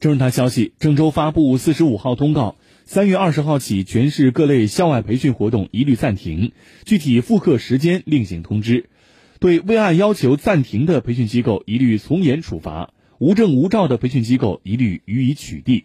正是他消息郑州发布四十五号通告三月二十号起全市各类校外培训活动一律暂停具体复课时间另行通知。对未按要求暂停的培训机构一律从严处罚无证无照的培训机构一律予以取缔。